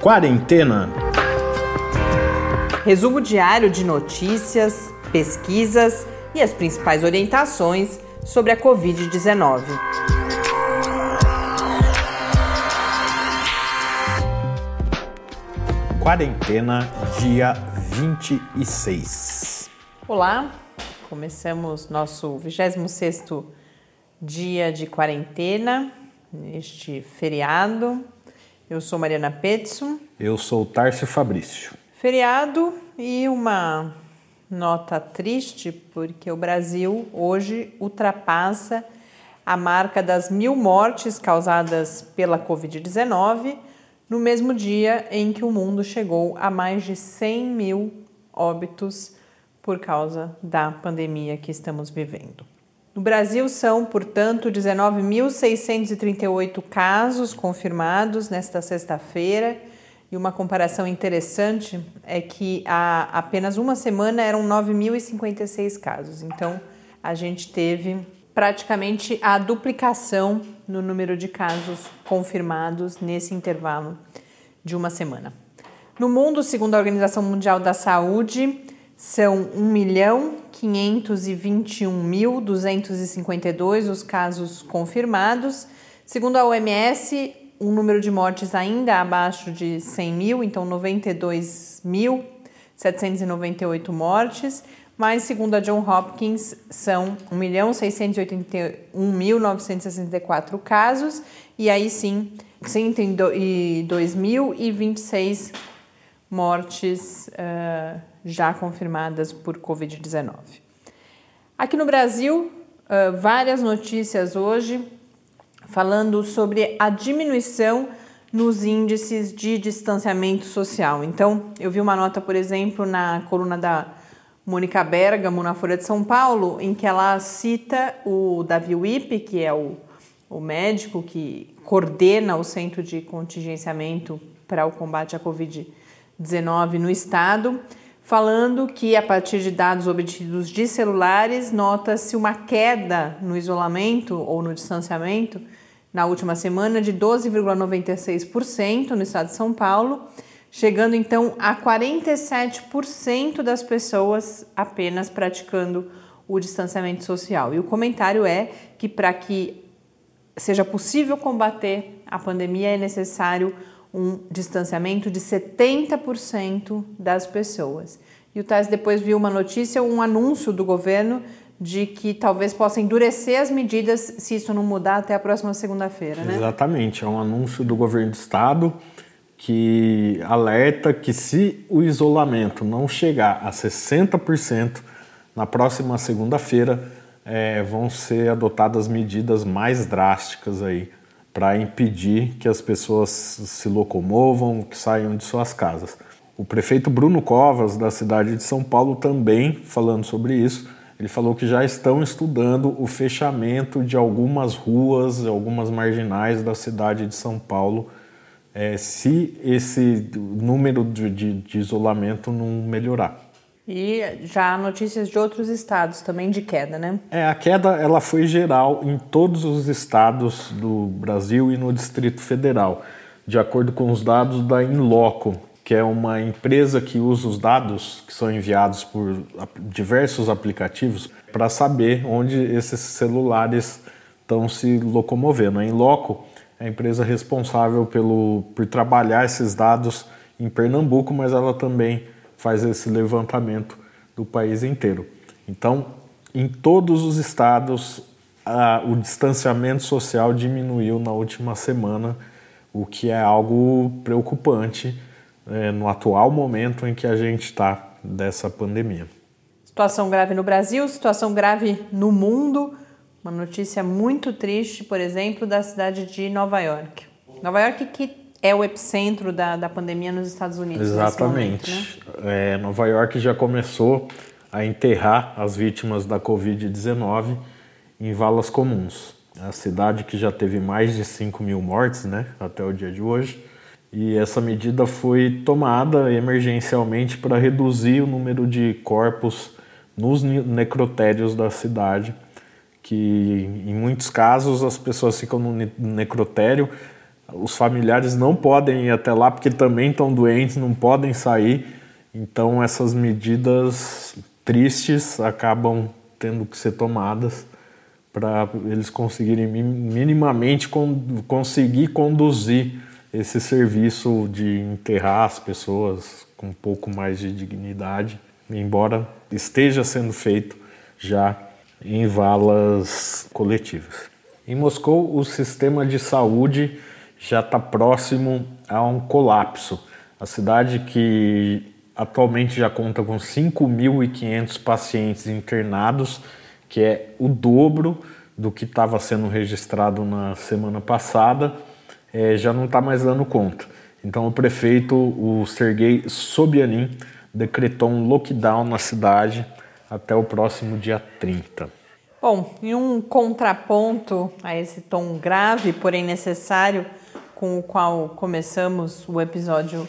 Quarentena. Resumo diário de notícias, pesquisas e as principais orientações sobre a Covid-19. Quarentena, dia 26. Olá, começamos nosso 26º dia de quarentena, neste feriado. Eu sou Mariana Petson. Eu sou Tárcio Fabrício. Feriado e uma nota triste, porque o Brasil hoje ultrapassa a marca das mil mortes causadas pela Covid-19 no mesmo dia em que o mundo chegou a mais de 100 mil óbitos por causa da pandemia que estamos vivendo. No Brasil são, portanto, 19.638 casos confirmados nesta sexta-feira. E uma comparação interessante é que há apenas uma semana eram 9.056 casos. Então, a gente teve praticamente a duplicação no número de casos confirmados nesse intervalo de uma semana. No mundo, segundo a Organização Mundial da Saúde, são 1.521.252 os casos confirmados. Segundo a OMS, um número de mortes ainda abaixo de 100 mil, então 92.798 mortes mas segundo a John Hopkins são 1.681.964 casos e aí sim 102.026 mortes uh, já confirmadas por Covid-19. Aqui no Brasil, uh, várias notícias hoje falando sobre a diminuição nos índices de distanciamento social. Então, eu vi uma nota, por exemplo, na coluna da Mônica Bergamo na Folha de São Paulo, em que ela cita o Davi Wippe, que é o, o médico que coordena o Centro de Contingenciamento para o Combate à Covid-19 no Estado, falando que a partir de dados obtidos de celulares, nota-se uma queda no isolamento ou no distanciamento na última semana de 12,96% no estado de São Paulo chegando então a 47% das pessoas apenas praticando o distanciamento social. E o comentário é que para que seja possível combater a pandemia é necessário um distanciamento de 70% das pessoas. E o Tais depois viu uma notícia, um anúncio do governo de que talvez possa endurecer as medidas se isso não mudar até a próxima segunda-feira, né? Exatamente, é um anúncio do governo do estado que alerta que se o isolamento não chegar a 60% na próxima segunda-feira, é, vão ser adotadas medidas mais drásticas aí para impedir que as pessoas se locomovam, que saiam de suas casas. O prefeito Bruno Covas, da cidade de São Paulo, também falando sobre isso, ele falou que já estão estudando o fechamento de algumas ruas, algumas marginais da cidade de São Paulo é, se esse número de, de, de isolamento não melhorar. E já notícias de outros estados também de queda, né? É, a queda ela foi geral em todos os estados do Brasil e no Distrito Federal, de acordo com os dados da Inloco, que é uma empresa que usa os dados que são enviados por diversos aplicativos para saber onde esses celulares estão se locomovendo. A Inloco é a empresa responsável pelo, por trabalhar esses dados em Pernambuco, mas ela também faz esse levantamento do país inteiro. Então, em todos os estados, a, o distanciamento social diminuiu na última semana, o que é algo preocupante é, no atual momento em que a gente está dessa pandemia. Situação grave no Brasil, situação grave no mundo. Uma notícia muito triste, por exemplo, da cidade de Nova York. Nova York que é o epicentro da, da pandemia nos Estados Unidos. Exatamente. Momento, né? é, Nova York já começou a enterrar as vítimas da Covid-19 em valas comuns. A cidade que já teve mais de 5 mil mortes né, até o dia de hoje. E essa medida foi tomada emergencialmente para reduzir o número de corpos nos necrotérios da cidade que em muitos casos as pessoas ficam no necrotério os familiares não podem ir até lá porque também estão doentes, não podem sair. Então essas medidas tristes acabam tendo que ser tomadas para eles conseguirem minimamente con conseguir conduzir esse serviço de enterrar as pessoas com um pouco mais de dignidade, embora esteja sendo feito já em valas coletivas. Em Moscou, o sistema de saúde já está próximo a um colapso. A cidade que atualmente já conta com 5.500 pacientes internados, que é o dobro do que estava sendo registrado na semana passada, é, já não está mais dando conta. Então o prefeito, o Sergei Sobyanin, decretou um lockdown na cidade até o próximo dia 30. Bom, em um contraponto a esse tom grave, porém necessário, com o qual começamos o episódio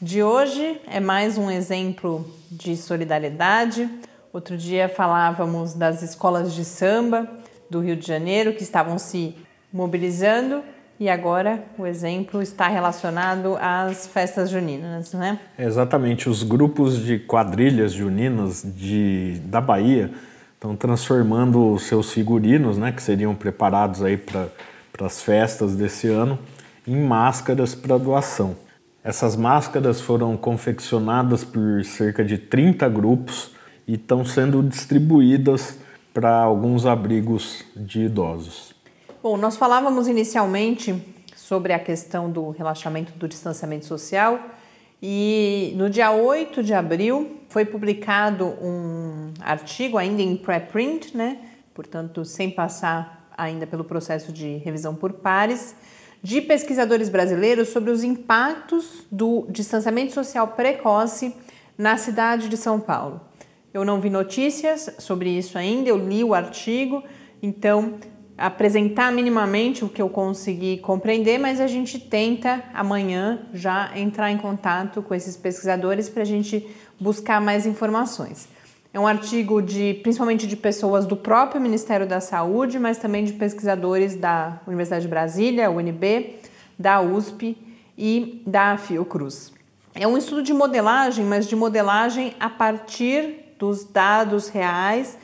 de hoje, é mais um exemplo de solidariedade. Outro dia falávamos das escolas de samba do Rio de Janeiro que estavam se mobilizando e agora o exemplo está relacionado às festas juninas, né? Exatamente, os grupos de quadrilhas juninas de, da Bahia estão transformando seus figurinos, né, que seriam preparados aí para as festas desse ano, em máscaras para doação. Essas máscaras foram confeccionadas por cerca de 30 grupos e estão sendo distribuídas para alguns abrigos de idosos. Bom, nós falávamos inicialmente sobre a questão do relaxamento do distanciamento social e no dia 8 de abril foi publicado um artigo ainda em pré-print, né? Portanto, sem passar ainda pelo processo de revisão por pares, de pesquisadores brasileiros sobre os impactos do distanciamento social precoce na cidade de São Paulo. Eu não vi notícias sobre isso ainda, eu li o artigo, então apresentar minimamente o que eu consegui compreender, mas a gente tenta amanhã já entrar em contato com esses pesquisadores para a gente buscar mais informações. É um artigo de principalmente de pessoas do próprio Ministério da Saúde, mas também de pesquisadores da Universidade de Brasília, UNB, da USP e da Fiocruz. É um estudo de modelagem, mas de modelagem a partir dos dados reais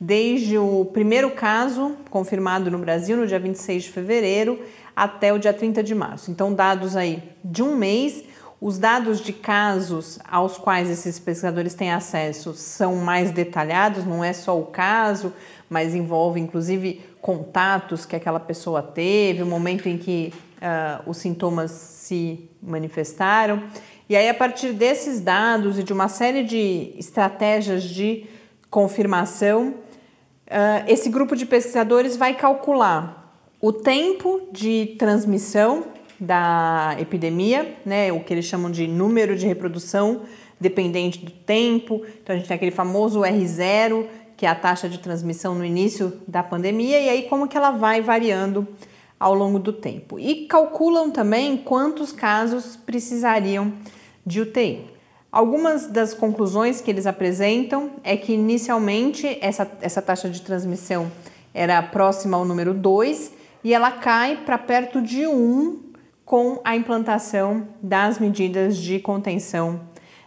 desde o primeiro caso confirmado no Brasil no dia 26 de fevereiro até o dia 30 de março. Então, dados aí de um mês. Os dados de casos aos quais esses pesquisadores têm acesso são mais detalhados, não é só o caso, mas envolve inclusive contatos que aquela pessoa teve, o momento em que uh, os sintomas se manifestaram. E aí, a partir desses dados e de uma série de estratégias de confirmação, Uh, esse grupo de pesquisadores vai calcular o tempo de transmissão da epidemia, né, o que eles chamam de número de reprodução dependente do tempo. Então a gente tem aquele famoso R0, que é a taxa de transmissão no início da pandemia, e aí como que ela vai variando ao longo do tempo. E calculam também quantos casos precisariam de UTI. Algumas das conclusões que eles apresentam é que inicialmente essa, essa taxa de transmissão era próxima ao número 2 e ela cai para perto de 1 um com a implantação das medidas de contenção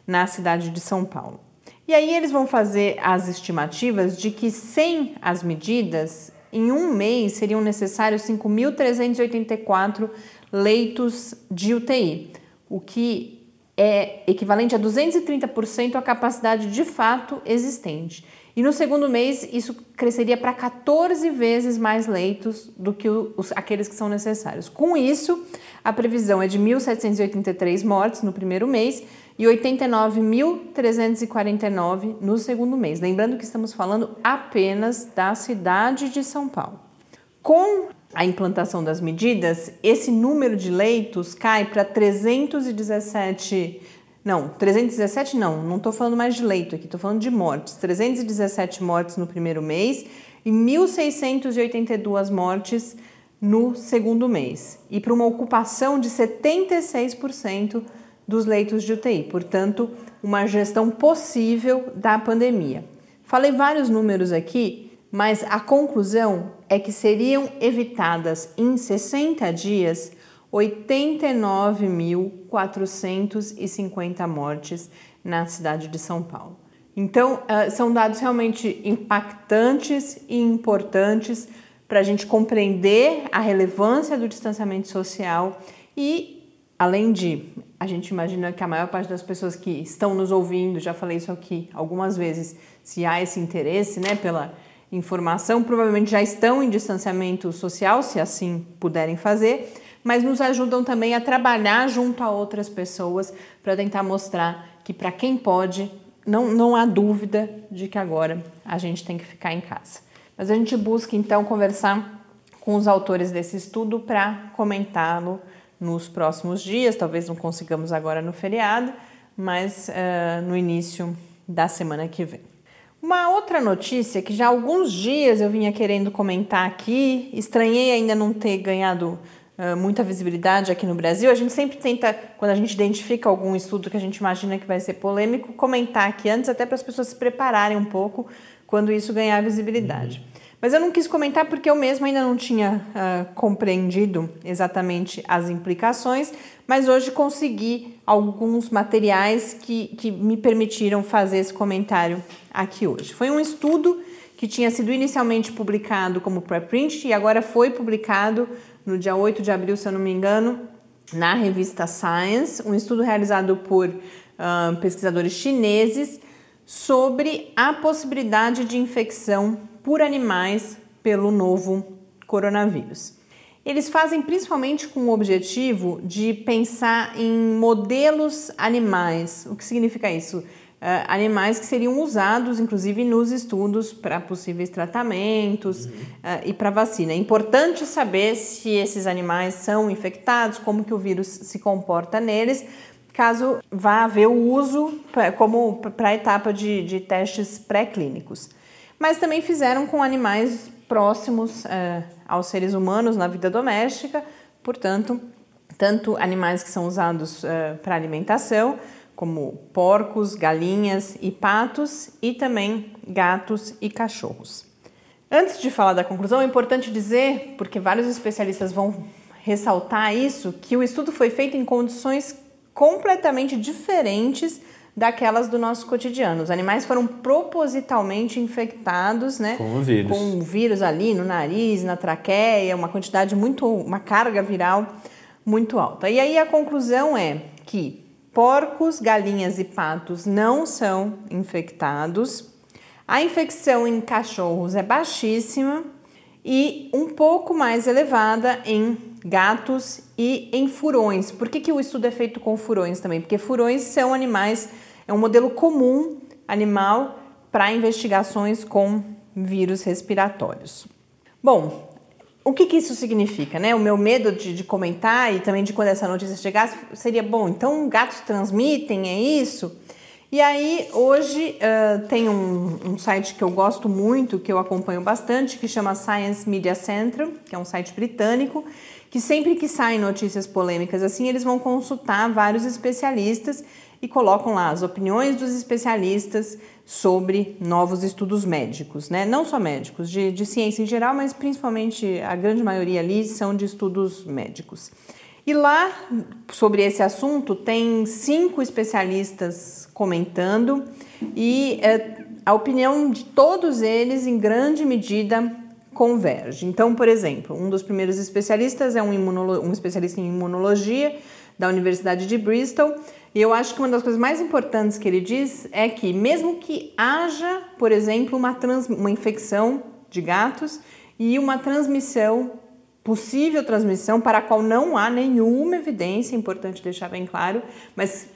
na cidade de São Paulo. E aí eles vão fazer as estimativas de que sem as medidas, em um mês seriam necessários 5.384 leitos de UTI, o que é equivalente a 230% a capacidade de fato existente. E no segundo mês, isso cresceria para 14 vezes mais leitos do que os, aqueles que são necessários. Com isso, a previsão é de 1.783 mortes no primeiro mês e 89.349 no segundo mês. Lembrando que estamos falando apenas da cidade de São Paulo. Com a implantação das medidas, esse número de leitos cai para 317. Não, 317 não, não estou falando mais de leito aqui, estou falando de mortes. 317 mortes no primeiro mês e 1.682 mortes no segundo mês. E para uma ocupação de 76% dos leitos de UTI, portanto, uma gestão possível da pandemia. Falei vários números aqui mas a conclusão é que seriam evitadas em 60 dias 89.450 mortes na cidade de São Paulo. Então, uh, são dados realmente impactantes e importantes para a gente compreender a relevância do distanciamento social e, além de, a gente imagina que a maior parte das pessoas que estão nos ouvindo, já falei isso aqui algumas vezes, se há esse interesse né, pela informação, provavelmente já estão em distanciamento social, se assim puderem fazer, mas nos ajudam também a trabalhar junto a outras pessoas para tentar mostrar que para quem pode, não, não há dúvida de que agora a gente tem que ficar em casa. Mas a gente busca então conversar com os autores desse estudo para comentá-lo nos próximos dias. Talvez não consigamos agora no feriado, mas uh, no início da semana que vem. Uma outra notícia que já há alguns dias eu vinha querendo comentar aqui, estranhei ainda não ter ganhado muita visibilidade aqui no Brasil. A gente sempre tenta, quando a gente identifica algum estudo que a gente imagina que vai ser polêmico, comentar aqui antes, até para as pessoas se prepararem um pouco quando isso ganhar visibilidade. Uhum. Mas eu não quis comentar porque eu mesma ainda não tinha uh, compreendido exatamente as implicações, mas hoje consegui alguns materiais que, que me permitiram fazer esse comentário aqui hoje. Foi um estudo que tinha sido inicialmente publicado como preprint e agora foi publicado no dia 8 de abril, se eu não me engano, na revista Science, um estudo realizado por uh, pesquisadores chineses sobre a possibilidade de infecção por animais pelo novo coronavírus. Eles fazem principalmente com o objetivo de pensar em modelos animais. O que significa isso? Uh, animais que seriam usados, inclusive, nos estudos para possíveis tratamentos uhum. uh, e para vacina. É importante saber se esses animais são infectados, como que o vírus se comporta neles, caso vá haver o uso pra, como para a etapa de, de testes pré-clínicos mas também fizeram com animais próximos é, aos seres humanos na vida doméstica, portanto, tanto animais que são usados para alimentação, como porcos, galinhas e patos, e também gatos e cachorros. Antes de falar da conclusão, é importante dizer, porque vários especialistas vão ressaltar isso, que o estudo foi feito em condições completamente diferentes daquelas do nosso cotidiano. Os animais foram propositalmente infectados, né? Com o vírus. Com o vírus ali no nariz, na traqueia, uma quantidade muito, uma carga viral muito alta. E aí a conclusão é que porcos, galinhas e patos não são infectados. A infecção em cachorros é baixíssima e um pouco mais elevada em gatos e em furões. Por que, que o estudo é feito com furões também? Porque furões são animais, é um modelo comum animal para investigações com vírus respiratórios. Bom, o que, que isso significa? Né? O meu medo de, de, comentar e também de quando essa notícia chegasse seria: bom, então gatos transmitem, é isso? E aí, hoje uh, tem um, um, site que eu gosto muito, que eu acompanho bastante, que chama Science Media Central, que é um site britânico, que sempre que saem notícias polêmicas assim, eles vão consultar vários especialistas e colocam lá as opiniões dos especialistas sobre novos estudos médicos, né? Não só médicos, de, de ciência em geral, mas principalmente a grande maioria ali são de estudos médicos. E lá, sobre esse assunto, tem cinco especialistas comentando e é, a opinião de todos eles, em grande medida, converge. Então, por exemplo, um dos primeiros especialistas é um, um especialista em imunologia da Universidade de Bristol, e eu acho que uma das coisas mais importantes que ele diz é que, mesmo que haja, por exemplo, uma, trans, uma infecção de gatos e uma transmissão possível transmissão para a qual não há nenhuma evidência, é importante deixar bem claro, mas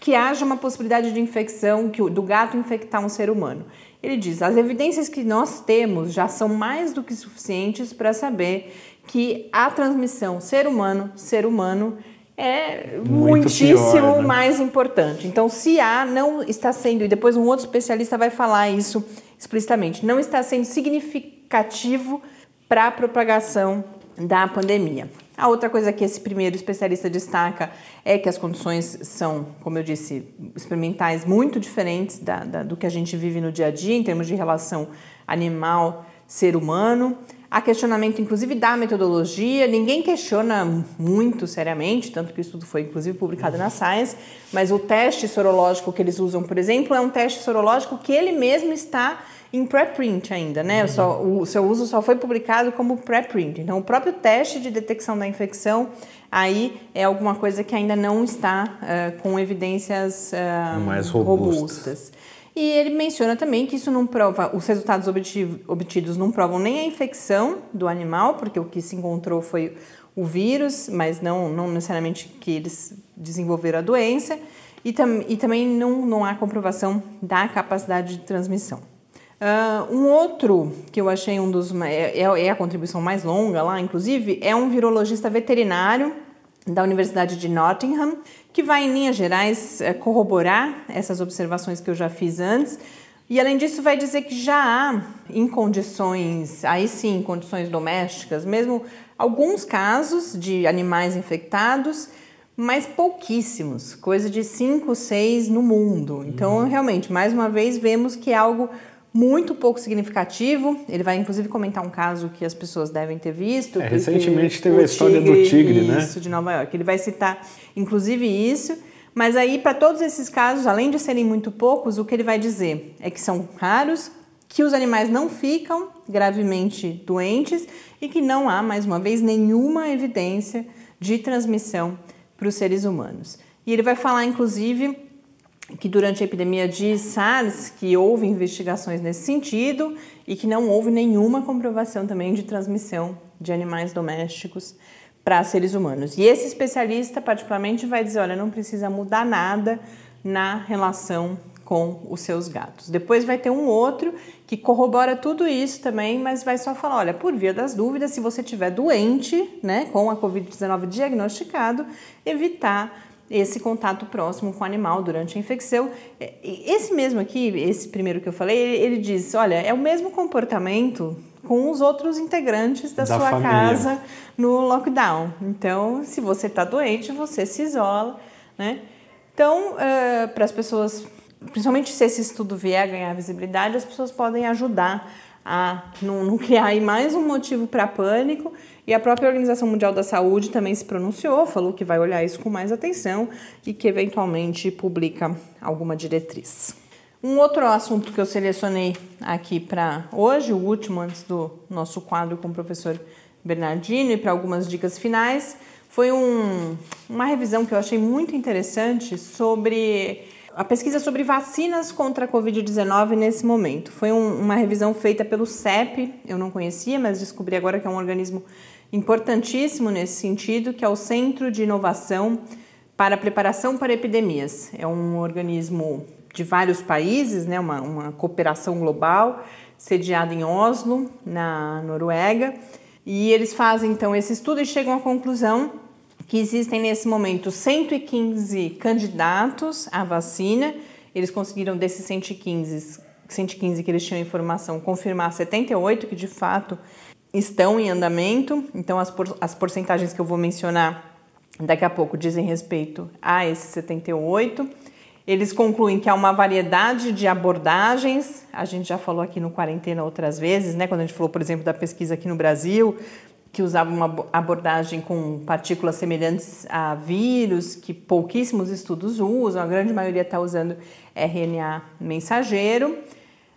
que haja uma possibilidade de infecção, que do gato infectar um ser humano. Ele diz: as evidências que nós temos já são mais do que suficientes para saber que a transmissão ser humano, ser humano, é Muito muitíssimo pior, né? mais importante. Então, se há, não está sendo, e depois um outro especialista vai falar isso explicitamente, não está sendo significativo para a propagação da pandemia. A outra coisa que esse primeiro especialista destaca é que as condições são, como eu disse, experimentais muito diferentes da, da, do que a gente vive no dia a dia, em termos de relação animal-ser humano. Há questionamento, inclusive, da metodologia. Ninguém questiona muito seriamente, tanto que o estudo foi, inclusive, publicado na Science. Mas o teste sorológico que eles usam, por exemplo, é um teste sorológico que ele mesmo está em preprint ainda, né? Uhum. Só, o seu uso só foi publicado como preprint. Então, o próprio teste de detecção da infecção aí é alguma coisa que ainda não está uh, com evidências uh, mais robustas. robustas. E ele menciona também que isso não prova, os resultados obtidos não provam nem a infecção do animal, porque o que se encontrou foi o vírus, mas não, não necessariamente que eles desenvolveram a doença, e, tam, e também não, não há comprovação da capacidade de transmissão. Uh, um outro que eu achei um dos é, é, é a contribuição mais longa lá, inclusive, é um virologista veterinário da Universidade de Nottingham, que vai, em linhas gerais, eh, corroborar essas observações que eu já fiz antes. E além disso, vai dizer que já há, em condições, aí sim, condições domésticas, mesmo alguns casos de animais infectados, mas pouquíssimos, coisa de 5, 6 no mundo. Então, uhum. realmente, mais uma vez, vemos que é algo muito pouco significativo. Ele vai inclusive comentar um caso que as pessoas devem ter visto. É, recentemente teve a história tigre, do tigre, isso, né? Isso, de Nova York. Ele vai citar inclusive isso. Mas aí, para todos esses casos, além de serem muito poucos, o que ele vai dizer é que são raros, que os animais não ficam gravemente doentes e que não há, mais uma vez, nenhuma evidência de transmissão para os seres humanos. E ele vai falar, inclusive, que durante a epidemia de SARS que houve investigações nesse sentido e que não houve nenhuma comprovação também de transmissão de animais domésticos para seres humanos. E esse especialista particularmente vai dizer, olha, não precisa mudar nada na relação com os seus gatos. Depois vai ter um outro que corrobora tudo isso também, mas vai só falar, olha, por via das dúvidas, se você estiver doente, né, com a COVID-19 diagnosticado, evitar esse contato próximo com o animal durante a infecção. É, esse mesmo aqui, esse primeiro que eu falei, ele, ele diz: olha, é o mesmo comportamento com os outros integrantes da, da sua família. casa no lockdown. Então, se você está doente, você se isola, né? Então, uh, para as pessoas, principalmente se esse estudo vier a ganhar visibilidade, as pessoas podem ajudar a não, não criar aí mais um motivo para pânico. E a própria Organização Mundial da Saúde também se pronunciou, falou que vai olhar isso com mais atenção e que eventualmente publica alguma diretriz. Um outro assunto que eu selecionei aqui para hoje, o último antes do nosso quadro com o professor Bernardino e para algumas dicas finais, foi um, uma revisão que eu achei muito interessante sobre a pesquisa sobre vacinas contra a Covid-19 nesse momento. Foi um, uma revisão feita pelo CEP, eu não conhecia, mas descobri agora que é um organismo importantíssimo nesse sentido, que é o Centro de Inovação para a Preparação para Epidemias. É um organismo de vários países, né, uma, uma cooperação global, sediado em Oslo, na Noruega. E eles fazem então esse estudo e chegam à conclusão que existem nesse momento 115 candidatos à vacina. Eles conseguiram desses 115, 115 que eles tinham informação, confirmar 78 que de fato estão em andamento. Então as, por, as porcentagens que eu vou mencionar daqui a pouco dizem respeito a esses 78. Eles concluem que há uma variedade de abordagens. A gente já falou aqui no quarentena outras vezes, né? Quando a gente falou, por exemplo, da pesquisa aqui no Brasil, que usava uma abordagem com partículas semelhantes a vírus, que pouquíssimos estudos usam, a grande maioria está usando RNA mensageiro.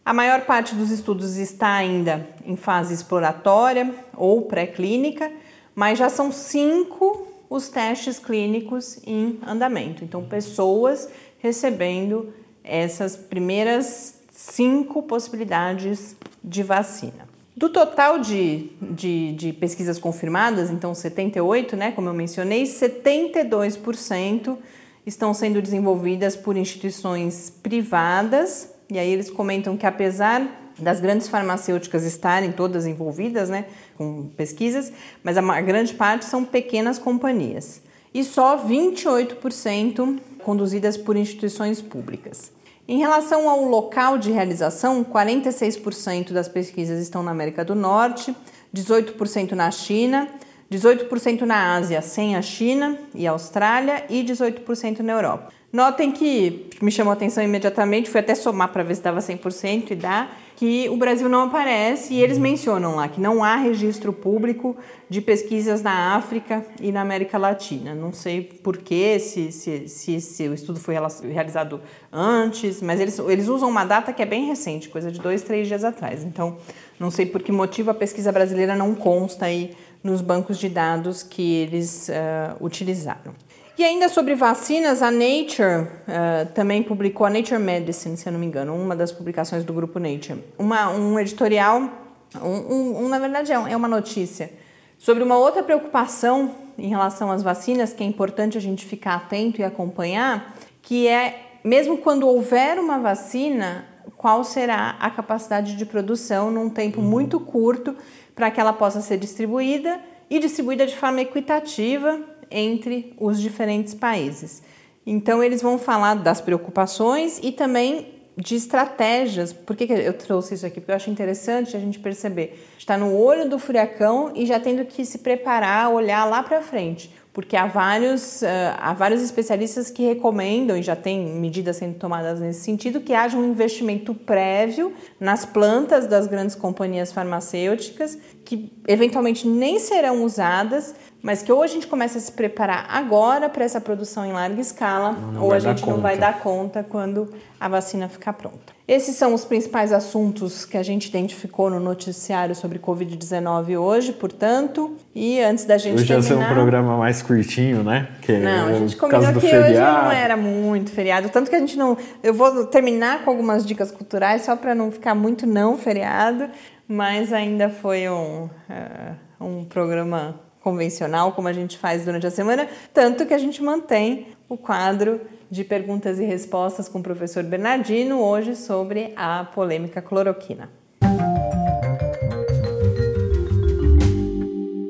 A maior parte dos estudos está ainda em fase exploratória ou pré-clínica, mas já são cinco os testes clínicos em andamento. Então, pessoas recebendo essas primeiras cinco possibilidades de vacina. Do total de, de, de, pesquisas confirmadas, então 78, né, como eu mencionei, 72% estão sendo desenvolvidas por instituições privadas. E aí eles comentam que apesar das grandes farmacêuticas estarem todas envolvidas né, com pesquisas, mas a grande parte são pequenas companhias. E só 28% conduzidas por instituições públicas. Em relação ao local de realização, 46% das pesquisas estão na América do Norte, 18% na China, 18% na Ásia, sem a China e Austrália, e 18% na Europa. Notem que me chamou a atenção imediatamente, fui até somar para ver se dava 100% e dá, que o Brasil não aparece e eles mencionam lá que não há registro público de pesquisas na África e na América Latina. Não sei porquê, se, se, se, se o estudo foi realizado antes, mas eles, eles usam uma data que é bem recente, coisa de dois, três dias atrás. Então, não sei por que motivo a pesquisa brasileira não consta aí nos bancos de dados que eles uh, utilizaram. E ainda sobre vacinas, a Nature uh, também publicou, a Nature Medicine, se eu não me engano, uma das publicações do grupo Nature, uma, um editorial, um, um, um, na verdade é, é uma notícia, sobre uma outra preocupação em relação às vacinas, que é importante a gente ficar atento e acompanhar, que é, mesmo quando houver uma vacina, qual será a capacidade de produção num tempo muito curto para que ela possa ser distribuída e distribuída de forma equitativa entre os diferentes países. Então, eles vão falar das preocupações e também de estratégias. Por que, que eu trouxe isso aqui? Porque eu acho interessante a gente perceber. Está no olho do furacão e já tendo que se preparar, olhar lá para frente porque há vários, uh, há vários especialistas que recomendam, e já tem medidas sendo tomadas nesse sentido, que haja um investimento prévio nas plantas das grandes companhias farmacêuticas, que eventualmente nem serão usadas, mas que ou a gente começa a se preparar agora para essa produção em larga escala, não ou a gente não vai dar conta quando a vacina ficar pronta. Esses são os principais assuntos que a gente identificou no noticiário sobre Covid-19 hoje, portanto. E antes da gente hoje terminar... Hoje vai ser um programa mais curtinho, né? Que não, a gente combinou que feriado. hoje não era muito feriado. Tanto que a gente não... Eu vou terminar com algumas dicas culturais só para não ficar muito não feriado. Mas ainda foi um, uh, um programa convencional, como a gente faz durante a semana. Tanto que a gente mantém o quadro de perguntas e respostas com o professor Bernardino, hoje sobre a polêmica cloroquina.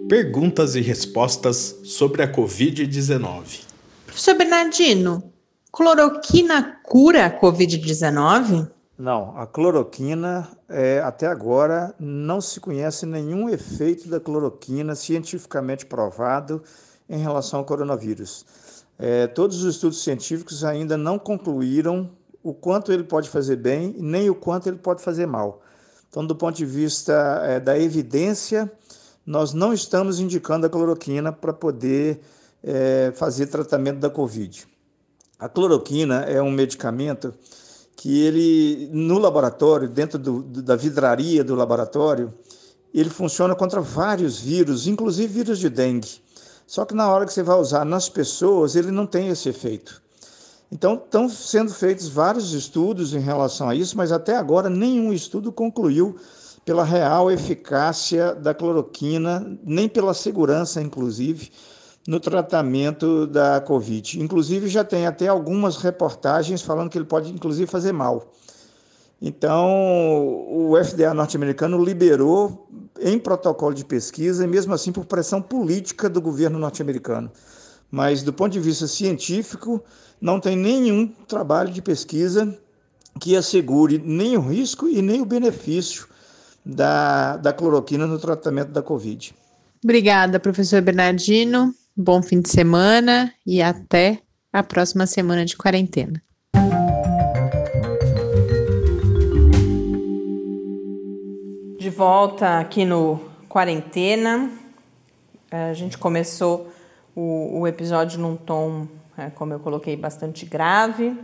Perguntas e respostas sobre a Covid-19. Professor Bernardino, cloroquina cura a Covid-19? Não, a cloroquina, é, até agora, não se conhece nenhum efeito da cloroquina cientificamente provado em relação ao coronavírus. É, todos os estudos científicos ainda não concluíram o quanto ele pode fazer bem nem o quanto ele pode fazer mal. Então, do ponto de vista é, da evidência, nós não estamos indicando a cloroquina para poder é, fazer tratamento da Covid. A cloroquina é um medicamento que ele, no laboratório, dentro do, da vidraria do laboratório, ele funciona contra vários vírus, inclusive vírus de dengue. Só que na hora que você vai usar nas pessoas, ele não tem esse efeito. Então, estão sendo feitos vários estudos em relação a isso, mas até agora nenhum estudo concluiu pela real eficácia da cloroquina, nem pela segurança, inclusive, no tratamento da Covid. Inclusive, já tem até algumas reportagens falando que ele pode, inclusive, fazer mal. Então, o FDA norte-americano liberou em protocolo de pesquisa, e mesmo assim por pressão política do governo norte-americano. Mas, do ponto de vista científico, não tem nenhum trabalho de pesquisa que assegure nem o risco e nem o benefício da, da cloroquina no tratamento da Covid. Obrigada, professor Bernardino. Bom fim de semana e até a próxima semana de quarentena. volta aqui no Quarentena. É, a gente começou o, o episódio num tom, é, como eu coloquei, bastante grave.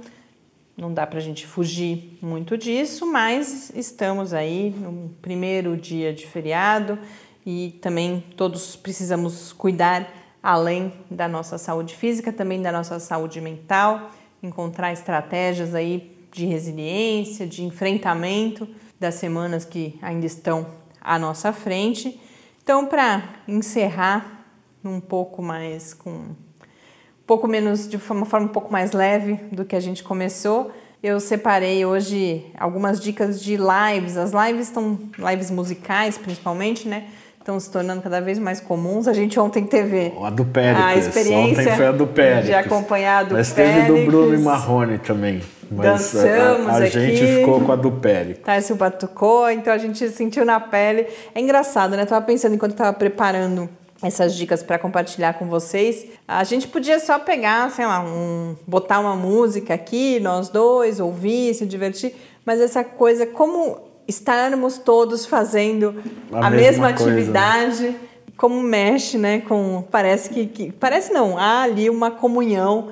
Não dá para a gente fugir muito disso, mas estamos aí no primeiro dia de feriado e também todos precisamos cuidar além da nossa saúde física, também da nossa saúde mental, encontrar estratégias aí de resiliência, de enfrentamento das semanas que ainda estão à nossa frente. Então, para encerrar um pouco mais com um pouco menos de uma forma um pouco mais leve do que a gente começou, eu separei hoje algumas dicas de lives. As lives estão lives musicais, principalmente, né? Estão se tornando cada vez mais comuns. A gente ontem teve a do Péricles. A experiência ontem foi a do Péricles. de acompanhar a do Mas teve do Bruno e Marrone também. Mas Dançamos a, a, a gente ficou com a do Péricles. Tarso batucou, então a gente sentiu na pele. É engraçado, né? Eu tava pensando enquanto tava preparando essas dicas para compartilhar com vocês. A gente podia só pegar, sei lá, um, botar uma música aqui, nós dois, ouvir, se divertir, mas essa coisa, como estarmos todos fazendo a, a mesma, mesma atividade, como mexe, né? Com parece que, que, parece não, há ali uma comunhão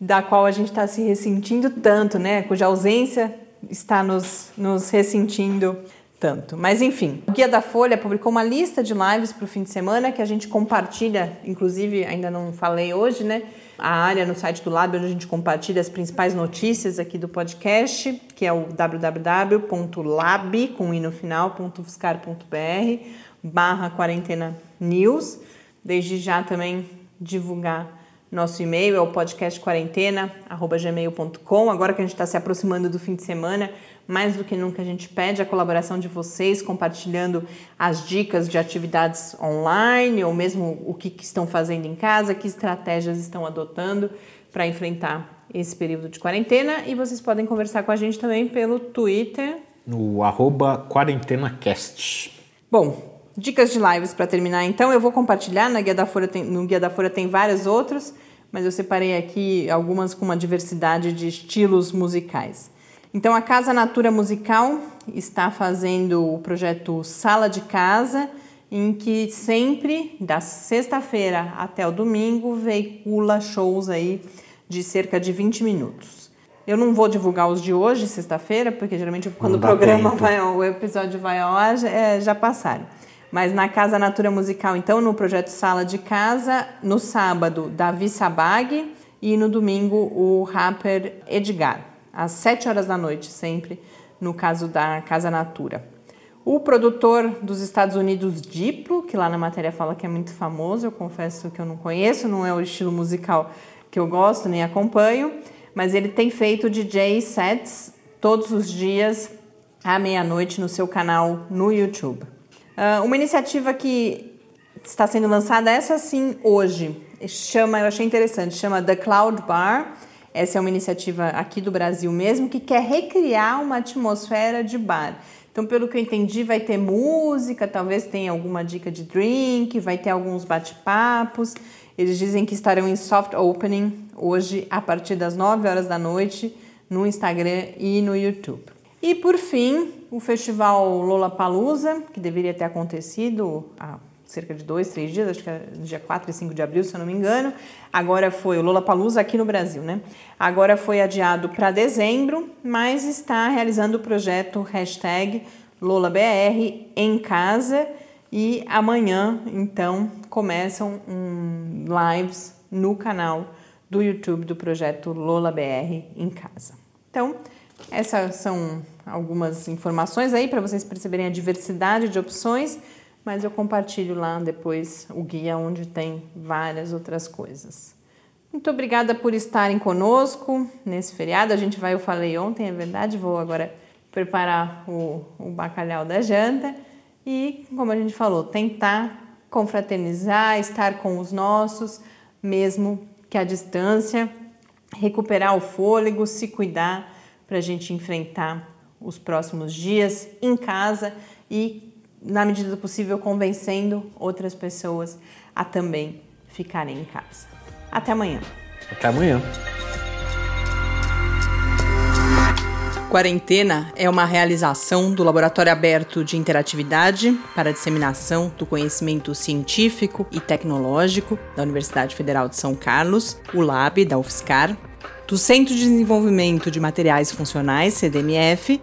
da qual a gente está se ressentindo tanto, né? Cuja ausência está nos, nos ressentindo tanto. Mas enfim, o Guia da Folha publicou uma lista de lives para o fim de semana que a gente compartilha, inclusive ainda não falei hoje, né? A área no site do Lab onde a gente compartilha as principais notícias aqui do podcast, que é o www.lab com i no final.fiscar.br barra quarentena news. Desde já também divulgar nosso e-mail é o podcastquarentena@gmail.com. Agora que a gente está se aproximando do fim de semana, mais do que nunca, a gente pede a colaboração de vocês, compartilhando as dicas de atividades online ou mesmo o que, que estão fazendo em casa, que estratégias estão adotando para enfrentar esse período de quarentena. E vocês podem conversar com a gente também pelo Twitter. No arroba QuarentenaCast. Bom, dicas de lives para terminar então. Eu vou compartilhar, na Guia da Folha tem, no Guia da Folha tem várias outras, mas eu separei aqui algumas com uma diversidade de estilos musicais. Então, a Casa Natura Musical está fazendo o projeto Sala de Casa, em que sempre, da sexta-feira até o domingo, veicula shows aí de cerca de 20 minutos. Eu não vou divulgar os de hoje, sexta-feira, porque geralmente quando o programa tempo. vai, o episódio vai ao ar, já, é, já passaram. Mas na Casa Natura Musical, então, no projeto Sala de Casa, no sábado, Davi Sabag e no domingo, o rapper Edgar às 7 horas da noite, sempre, no caso da Casa Natura. O produtor dos Estados Unidos, Diplo, que lá na matéria fala que é muito famoso, eu confesso que eu não conheço, não é o estilo musical que eu gosto nem acompanho, mas ele tem feito DJ sets todos os dias à meia-noite no seu canal no YouTube. Uh, uma iniciativa que está sendo lançada, essa sim, hoje, chama, eu achei interessante, chama The Cloud Bar essa é uma iniciativa aqui do Brasil mesmo que quer recriar uma atmosfera de bar. Então, pelo que eu entendi, vai ter música, talvez tenha alguma dica de drink, vai ter alguns bate-papos. Eles dizem que estarão em soft opening hoje a partir das 9 horas da noite no Instagram e no YouTube. E por fim, o festival Lollapalooza, que deveria ter acontecido há cerca de dois, três dias, acho que é dia 4 e 5 de abril, se eu não me engano. Agora foi o Lollapalooza aqui no Brasil, né? Agora foi adiado para dezembro, mas está realizando o projeto hashtag LolaBR em casa e amanhã, então, começam um, lives no canal do YouTube do projeto LolaBR em casa. Então, essas são algumas informações aí para vocês perceberem a diversidade de opções mas eu compartilho lá depois o guia onde tem várias outras coisas. Muito obrigada por estarem conosco nesse feriado. A gente vai, eu falei ontem, é verdade, vou agora preparar o, o bacalhau da janta e, como a gente falou, tentar confraternizar, estar com os nossos, mesmo que à distância, recuperar o fôlego, se cuidar para a gente enfrentar os próximos dias em casa e na medida do possível, convencendo outras pessoas a também ficarem em casa. Até amanhã. Até amanhã. Quarentena é uma realização do Laboratório Aberto de Interatividade para a Disseminação do Conhecimento Científico e Tecnológico da Universidade Federal de São Carlos, o LAB da UFSCar, do Centro de Desenvolvimento de Materiais Funcionais, CDMF,